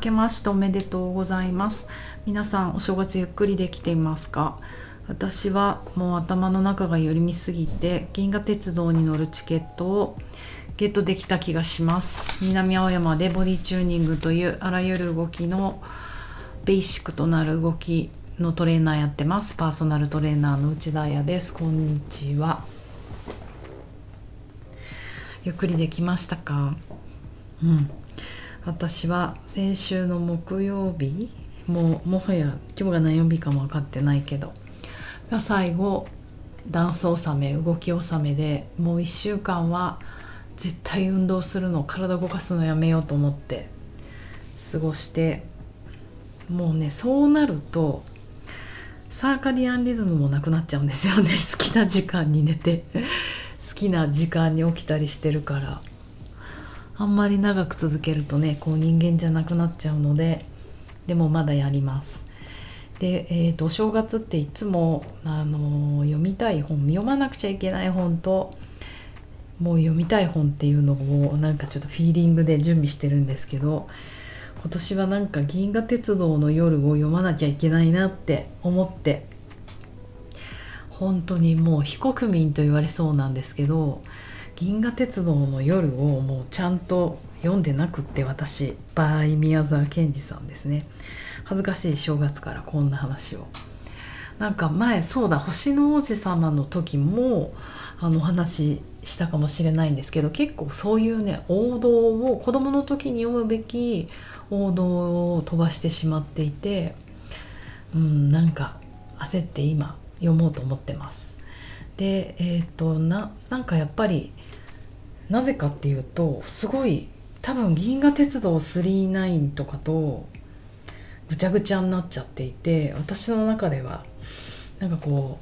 けましておめでとうございます。皆さんお正月ゆっくりできていますか？私はもう頭の中が寄り見すぎて銀河鉄道に乗るチケットをゲットできた気がします。南青山でボディチューニングというあらゆる動きのベーシックとなる動きのトレーナーやってます。パーソナルトレーナーの内田彩です。こんにちは。ゆっくりできましたか？うん。私は先週の木曜日もうもはや今日が何曜日かも分かってないけど最後ダンス納め動き納めでもう1週間は絶対運動するの体動かすのやめようと思って過ごしてもうねそうなるとサーカディアンリズムもなくなっちゃうんですよね。好きな時間に寝て好きな時間に起きたりしてるから。あんまり長く続けるとねこう人間じゃなくなっちゃうのででもまだやります。で、えーと、お正月っていつも、あのー、読みたい本読まなくちゃいけない本ともう読みたい本っていうのをなんかちょっとフィーリングで準備してるんですけど今年はなんか「銀河鉄道の夜」を読まなきゃいけないなって思って本当にもう非国民と言われそうなんですけど銀河鉄道の夜をもうちゃんと読んでなくって私バイ宮沢賢治さんですね。恥ずかしい正月からこんな話を。なんか前そうだ星の王子様の時もあの話したかもしれないんですけど結構そういうね王道を子供の時に読むべき王道を飛ばしてしまっていてうんなんか焦って今読もうと思ってます。でえっ、ー、とななんかやっぱりなぜかっていうとすごい多分銀河鉄道999とかとぐちゃぐちゃになっちゃっていて私の中ではなんかこ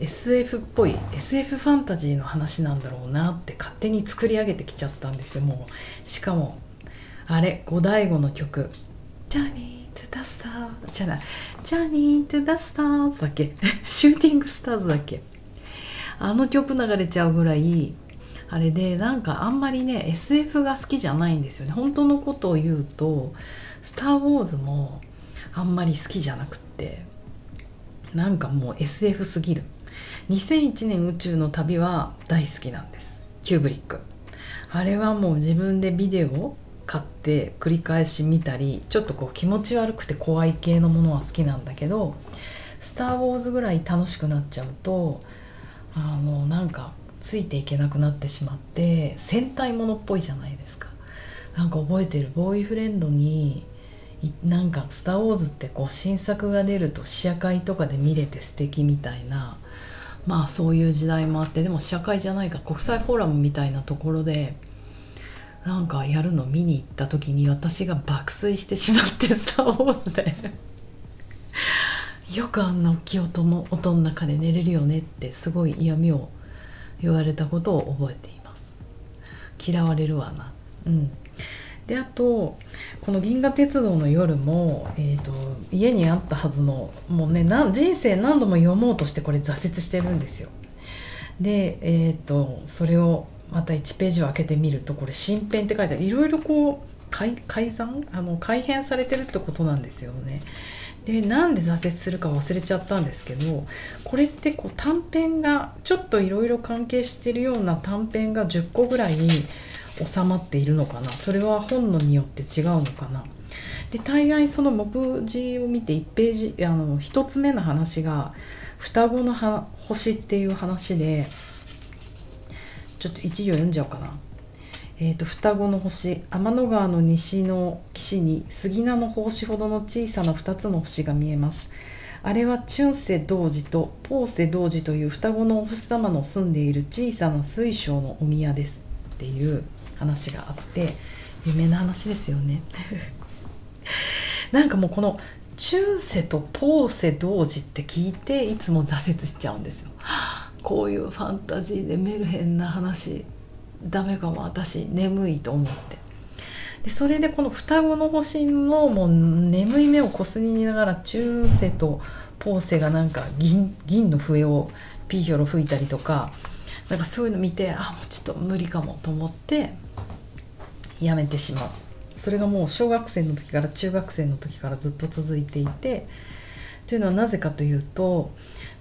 う SF っぽい SF ファンタジーの話なんだろうなって勝手に作り上げてきちゃったんですよもう。しかもあれゴダイゴの曲「journey to the star」じゃない「journey to the stars」だけ？shooting stars だけ？あの曲流れちゃうぐらいあれでなんかあんまりね SF が好きじゃないんですよね。本当のことを言うと「スター・ウォーズ」もあんまり好きじゃなくってなんかもう SF すぎる。2001年宇宙の旅は大好きなんです。キューブリック。あれはもう自分でビデオを買って繰り返し見たりちょっとこう気持ち悪くて怖い系のものは好きなんだけど「スター・ウォーズ」ぐらい楽しくなっちゃうとあのなんかついていけなくなってしまって戦隊ものっぽいじゃないですか。なんか覚えてる？ボーイフレンドになんか「スター・ウォーズ」ってこう新作が出ると試写会とかで見れて素敵みたいなまあそういう時代もあってでも試写会じゃないか国際フォーラムみたいなところでなんかやるの見に行った時に私が爆睡してしまって「スター・ウォーズで」よくあんな大きい音の音の中で寝れるよねってすごい嫌味を言われたことを覚えています。嫌われるわな。うん。であとこの「銀河鉄道の夜も」えーと、家にあったはずのもうね人生何度も読もうとしてこれ挫折してるんですよ。でえっ、ー、とそれをまた1ページを開けてみるとこれ新編って書いてある。いろいろこう改改ざん？あの改変されてるってことなんですよね。でなんで挫折するか忘れちゃったんですけどこれってこう短編がちょっといろいろ関係してるような短編が10個ぐらい収まっているのかなそれは本のによって違うのかなで大概その目次を見て1ページあの1つ目の話が双子の星っていう話でちょっと一行読んじゃおうかな。えーと、双子の星天の川の西の岸に杉名の胞子ほどの小さな2つの星が見えます。あれは中世童子とポーセ童子という双子のお星様の住んでいる小さな水晶のお宮ですっていう話があって有名な話ですよね。なんかもうこの中世とポーセ童子って聞いていつも挫折しちゃうんですよ。こういうファンタジーでメルヘンな話。ダメかも私眠いと思って。でそれでこの双子の星のもう眠い目をこすりながら中世とポーセがなんか銀銀の笛をピーヒョロ吹いたりとかなんかそういうの見てあもうちょっと無理かもと思ってやめてしまう。それがもう小学生の時から中学生の時からずっと続いていてというのはなぜかというと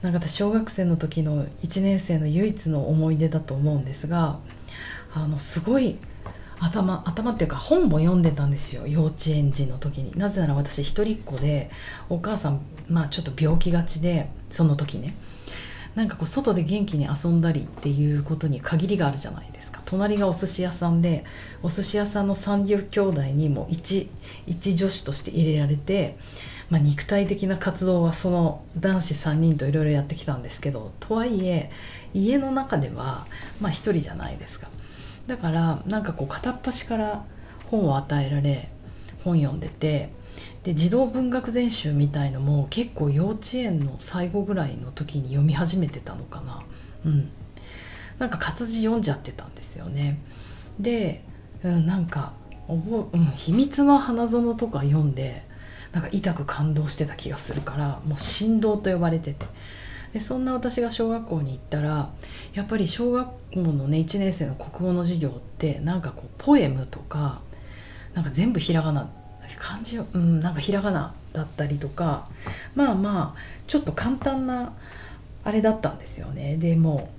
なんか私小学生の時の1年生の唯一の思い出だと思うんですがあのすごい頭頭っていうか本も読んでたんですよ幼稚園児の時に。なぜなら私一人っ子でお母さんまあちょっと病気がちでその時ね。なんかこう外で元気に遊んだりっていうことに限りがあるじゃないですか。隣がお寿司屋さんでお寿司屋さんの30兄弟にも一一女子として入れられて、まあ、肉体的な活動はその男子3人といろいろやってきたんですけどとはいえ家の中ではまあ一人じゃないですか。だからなんかこう片っ端から本を与えられ本読んでてで児童文学全集みたいのも結構幼稚園の最後ぐらいの時に読み始めてたのかな。うん。なんか活字読んじゃってたんですよね。で、うん、なんか覚、うん、秘密の花園とか読んでなんか痛く感動してた気がするからもう神道と呼ばれてて。でそんな私が小学校に行ったらやっぱり小学校のね1年生の国語の授業ってなんかこうポエムとかなんか全部ひらがな漢字うんなんかひらがなだったりとかまあまあちょっと簡単なあれだったんですよね。でも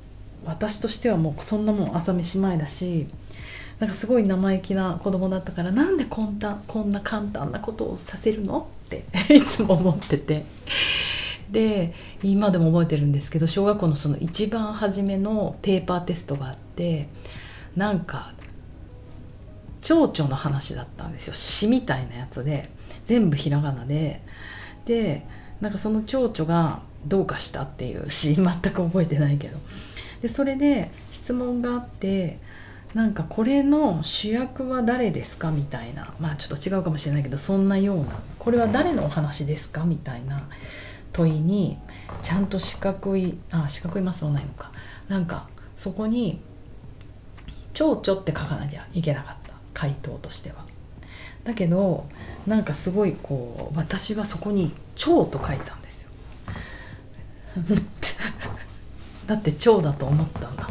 私としてはもうそんなもん朝飯前だしなんかすごい生意気な子供だったからなんでこんなこんな簡単なことをさせるのって いつも思ってて。で今でも覚えてるんですけど小学校のその一番初めのペーパーテストがあってなんか蝶々の話だったんですよ。詩みたいなやつで全部ひらがなで。でなんかその蝶々がどうかしたっていう詩全く覚えてないけど。でそれで質問があってなんかこれの主役は誰ですかみたいな。まあちょっと違うかもしれないけどそんなような。これは誰のお話ですかみたいな。問いにちゃんと四角いあ四角いマスはないのかなんかそこに「蝶々」って書かなきゃいけなかった回答としては。だけどなんかすごいこう私はそこに「蝶」と書いたんですよ。だって蝶だと思ったんだ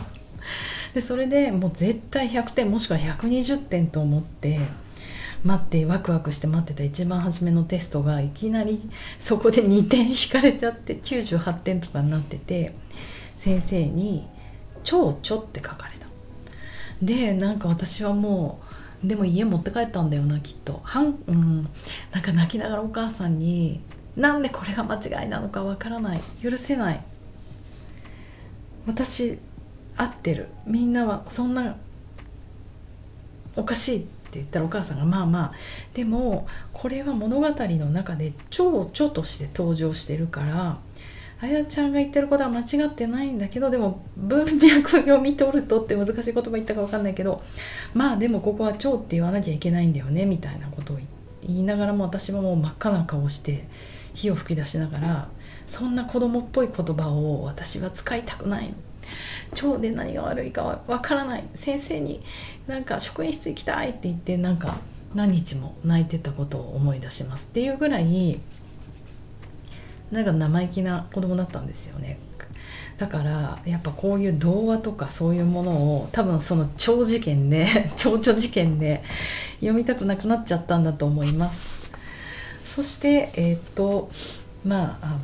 でそれでもう絶対100点もしくは120点と思って待ってワクワクして待ってた一番初めのテストがいきなりそこで2点引かれちゃって98点とかになってて先生に「蝶々」って書かれた。でなんか私はもうでも家持って帰ったんだよなきっとはん、うん、なんか泣きながらお母さんに「なんでこれが間違いなのかわからない。許せない私合ってる。みんなはそんなおかしい言ったらお母さんがまあまあでもこれは物語の中で蝶々として登場してるからあやちゃんが言ってることは間違ってないんだけどでも文脈読み取るとって難しい言葉言ったか分かんないけどまあでもここは蝶って言わなきゃいけないんだよねみたいなことを言いながらも私はもう真っ赤な顔して火を吹き出しながらそんな子供っぽい言葉を私は使いたくない腸で何が悪いかはわからない先生になんか職員室行きたいって言ってなんか何日も泣いてたことを思い出しますっていうぐらいなんか生意気な子供だったんですよね。だからやっぱこういう童話とかそういうものを多分その超事件で 蝶々事件で読みたくなくなっちゃったんだと思います。そしてえっ、とまああの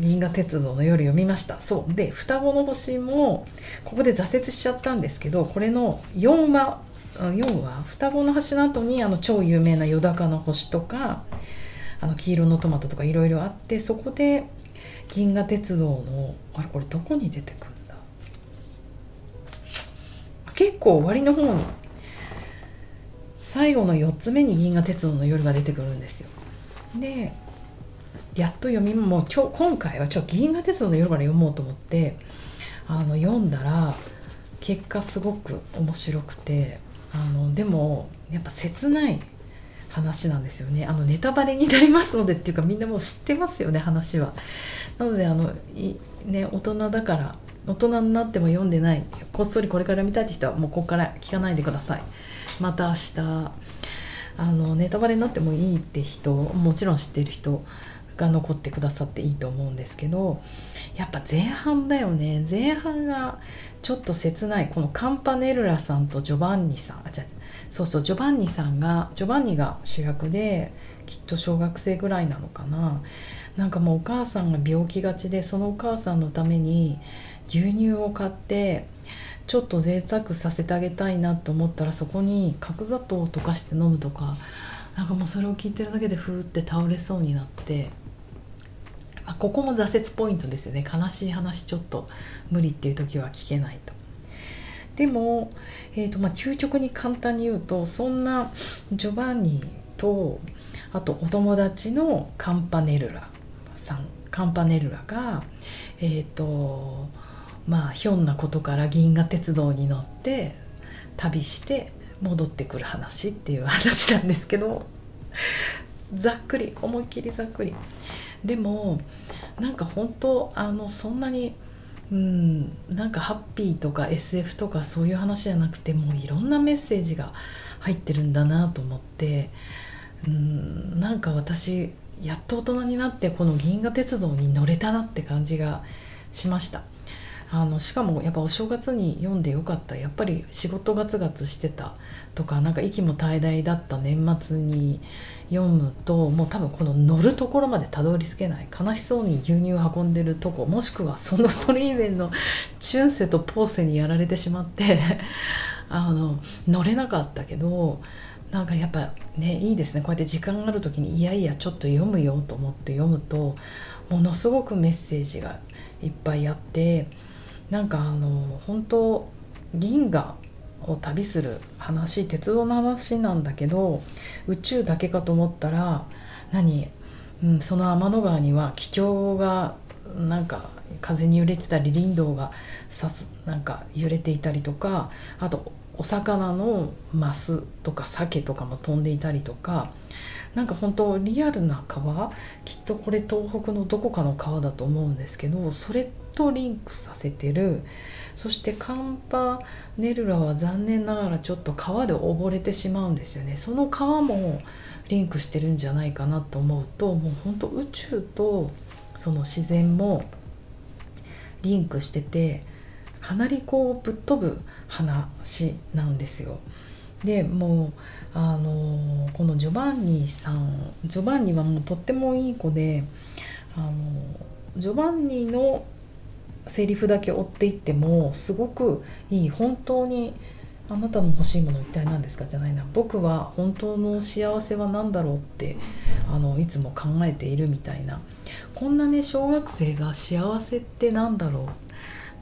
銀河鉄道の夜読みました。そう。で双子の星もここで挫折しちゃったんですけどこれの4話4話？双子の星の後にあの超有名な「よだかの星」とかあの黄色のトマトとかいろいろあってそこで銀河鉄道のあれこれどこに出てくるんだ？結構終わりの方に最後の4つ目に銀河鉄道の夜が出てくるんですよ。でやっと読みもう今日今回はちょっと「銀河鉄道の夜」から読もうと思ってあの読んだら結果すごく面白くてあのでもやっぱ切ない話なんですよね。あのネタバレになりますのでっていうかみんなもう知ってますよね話は。なのであのいね大人だから大人になっても読んでないこっそりこれから見たいって人はもうここから聞かないでください。また明日あのネタバレになってもいいって人もちろん知ってる人が残ってくださっていいと思うんですけどやっぱ前半だよね。前半がちょっと切ないこのカンパネルラさんとジョバンニさん。あじゃそうそうジョバンニさんがジョバンニが主役できっと小学生ぐらいなのかな。なんかもうお母さんが病気がちでそのお母さんのために牛乳を買ってちょっと贅沢させてあげたいなと思ったらそこに角砂糖を溶かして飲むとかなんかもうそれを聞いてるだけでふーって倒れそうになって、まあ、ここも挫折ポイントですよね悲しい話ちょっと無理っていう時は聞けないと。でも、えーとまあ、究極に簡単に言うとそんなジョバンニとあとお友達のカンパネルラさんカンパネルラがえっ、ー、とまあひょんなことから銀河鉄道に乗って旅して戻ってくる話っていう話なんですけどざっくり思いっきりざっくり。でもなんか本当あのそんなにうんなんかハッピーとか SF とかそういう話じゃなくてもういろんなメッセージが入ってるんだなと思ってうんなんか私やっと大人になってこの銀河鉄道に乗れたなって感じがしました。あのしかもやっぱお正月に読んでよかった。やっぱり仕事ガツガツしてたとかなんか息も怠大だった年末に読むともう多分この乗るところまでたどり着けない。悲しそうに牛乳運んでるとこもしくはそのそれ以前のチュンセとポーセにやられてしまって あの乗れなかったけどなんかやっぱねいいですね。こうやって時間がある時にいやいやちょっと読むよと思って読むとものすごくメッセージがいっぱいあってなんかあの本当銀河を旅する話鉄道の話なんだけど宇宙だけかと思ったら何、うん、その天の川には気境がなんか風に揺れてたり林道がさなんか揺れていたりとかあとお魚のマスとか鮭とかも飛んでいたりとかなんか本当リアルな川？きっとこれ東北のどこかの川だと思うんですけどそれとリンクさせてるそしてカンパネルラは残念ながらちょっと川で溺れてしまうんですよねその川もリンクしてるんじゃないかなと思うともうほんと宇宙とその自然もリンクしててかなりこうぶっ飛ぶ話なんですよ。でもうあのこのジョバンニさんジョバンニはもうとってもいい子であのジョバンニのセリフだけ追っていってもすごくいい本当にあなたの欲しいもの一体何ですか？じゃないな僕は本当の幸せは何だろうってあのいつも考えているみたいな。こんなね小学生が幸せって何だろうっ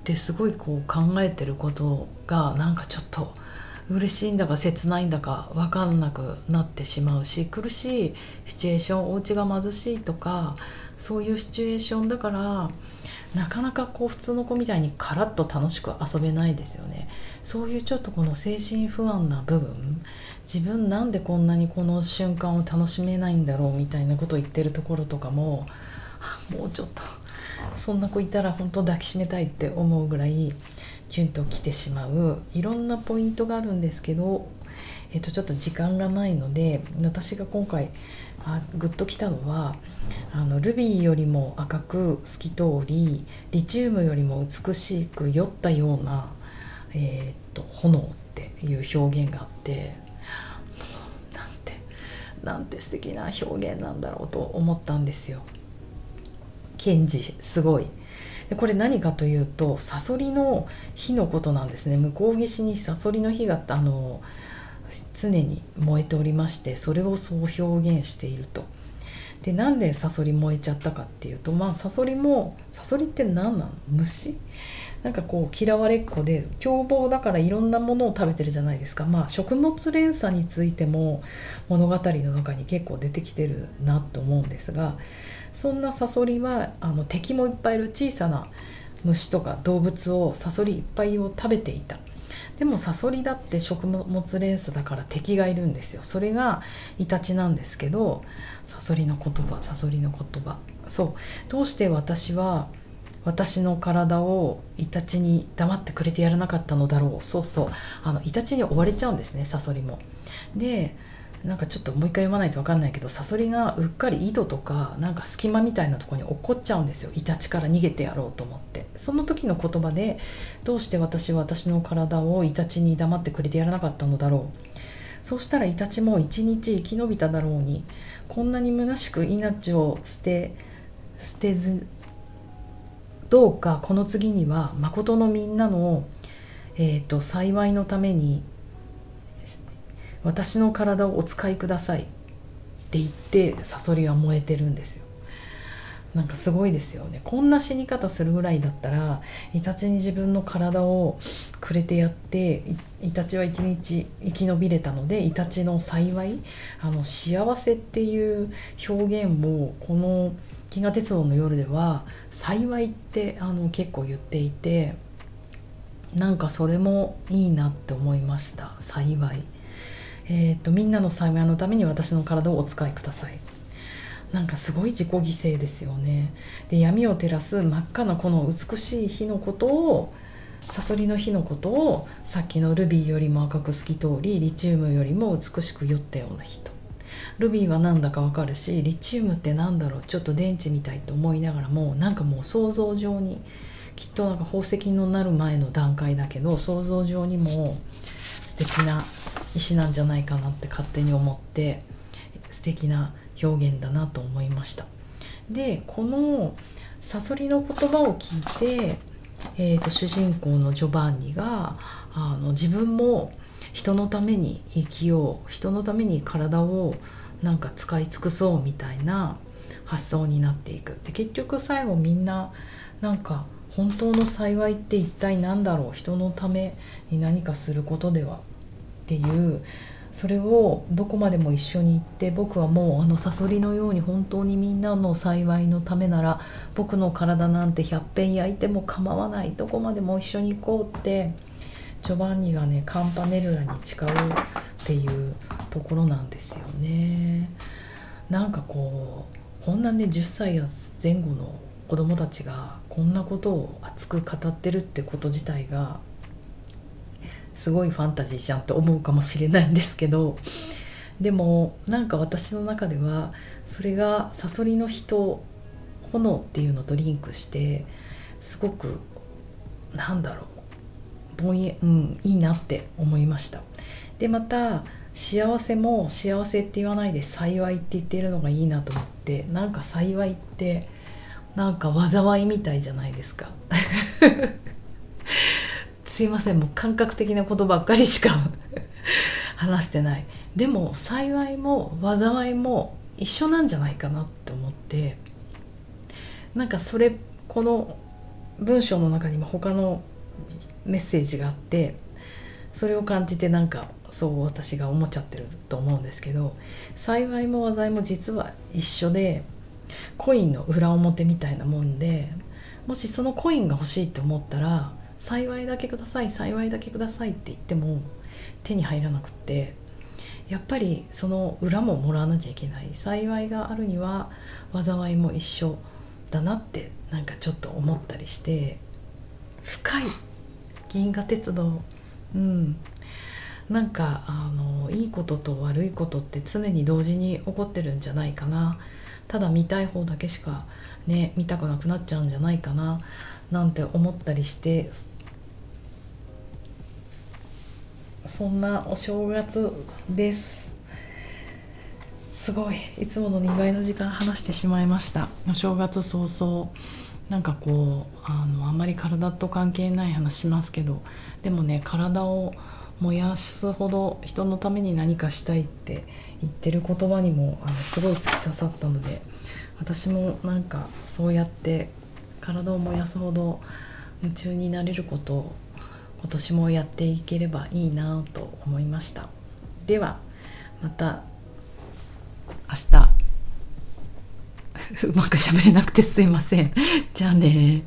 てすごいこう考えてることがなんかちょっと嬉しいんだか切ないんだか分かんなくなってしまうし苦しいシチュエーションお家が貧しいとかそういうシチュエーションだからなかなかこう普通の子みたいにカラッと楽しく遊べないですよね。そういうちょっとこの精神不安な部分自分なんでこんなにこの瞬間を楽しめないんだろうみたいなことを言ってるところとかももうちょっとそんな子いたら本当抱きしめたいって思うぐらいキュンときてしまういろんなポイントがあるんですけど、えっと、ちょっと時間がないので私が今回あグッときたのはあのルビーよりも赤く透き通りリチウムよりも美しく酔ったような、えー、っと炎っていう表現があってなんてなんて素敵な表現なんだろうと思ったんですよ。賢治すごいでこれ何かというとサソリの火のことなんですね向こう岸にサソリの火があの常に燃えておりましてそれをそう表現していると。でなんでサソリ燃えちゃったかっていうとまあサソリもサソリって何なの虫？なんかこう嫌われっ子で凶暴だからいろんなものを食べてるじゃないですか。まあ食物連鎖についても物語の中に結構出てきてるなと思うんですがそんなサソリはあの敵もいっぱいいる小さな虫とか動物をサソリいっぱいを食べていた。でもサソリだって食物連鎖だから敵がいるんですよ。それがイタチなんですけどサソリの言葉サソリの言葉。そう。どうして私は私の体をイタチに黙ってくれてやらなかったのだろう。そうそう。あのイタチに追われちゃうんですねサソリも。でなんかちょっともう一回読まないと分かんないけどサソリがうっかり井戸とかなんか隙間みたいなとこに落っこっちゃうんですよ。イタチから逃げてやろうと思って。その時の言葉でどうして私は私の体をイタチに黙ってくれてやらなかったのだろう。そうしたらイタチも一日生き延びただろうにこんなに虚しく命を捨て捨てずどうかこの次には誠のみんなの、えーと幸いのために私の体をお使いください。って言ってサソリは燃えてるんですよ。なんかすごいですよね。こんな死に方するぐらいだったらイタチに自分の体をくれてやってイタチは一日生き延びれたのでイタチの幸いあの幸せっていう表現をこの「銀河鉄道の夜」では「幸い」ってあの結構言っていてなんかそれもいいなって思いました。幸い。えーと、みんなの幸いのために私の体をお使いください。なんかすごい自己犠牲ですよね。で闇を照らす真っ赤なこの美しい火のことをサソリの火のことをさっきのルビーよりも赤く透き通りリチウムよりも美しく酔ったような人。ルビーは何だかわかるしリチウムって何だろう？ちょっと電池みたいと思いながらもなんかもう想像上にきっとなんか宝石になる前の段階だけど想像上にも敵な石なんじゃないかなって勝手に思って素敵な表現だなと思いました。でこのサソリの言葉を聞いて、えーと、主人公のジョバンニがあの自分も人のために生きよう人のために体をなんか使い尽くそうみたいな発想になっていく。で結局最後みんななんか本当の幸いって一体何だろう？人のために何かすることではっていうそれをどこまでも一緒に行って僕はもうあのサソリのように本当にみんなの幸いのためなら僕の体なんて100遍焼いても構わないどこまでも一緒に行こうってジョバンニがねカンパネルラに誓うっていうところなんですよね。なんかこうこんなね10歳や前後の子供たちがこんなことを熱く語ってるってこと自体がすごいファンタジーじゃんって思うかもしれないんですけどでもなんか私の中ではそれがサソリの人炎っていうのとリンクしてすごくなんだろうぼんや、うん、いいなって思いました。でまた幸せも幸せって言わないで幸いって言ってるのがいいなと思ってなんか幸いってなんか災いみたいじゃないですか。すいません。もう感覚的なことばっかりしか 話してない。でも幸いも災いも一緒なんじゃないかなって思って。なんかそれこの文章の中にも他のメッセージがあってそれを感じてなんかそう私が思っちゃってると思うんですけど幸いも災いも実は一緒でコインの裏表みたいなもんでもしそのコインが欲しいって思ったら幸いだけください幸いだけくださいって言っても手に入らなくってやっぱりその裏ももらわなきゃいけない。幸いがあるには災いも一緒だなってなんかちょっと思ったりして深い銀河鉄道。うん。なんかあのいいことと悪いことって常に同時に起こってるんじゃないかな。ただ見たい方だけしかね見たくなくなっちゃうんじゃないかななんて思ったりしてそんなお正月です。すごい。いつもの2倍の時間話してしまいました。お正月早々。なんかこうあのあんまり体と関係ない話しますけど。でもね体を燃やすほど人のために何かしたいって言ってる言葉にもあのすごい突き刺さったので。私もなんかそうやって体を燃やすほど夢中になれること今年もやっていければいいなと思いました。ではまた明日。うまくしゃべれなくてすいません。じゃあね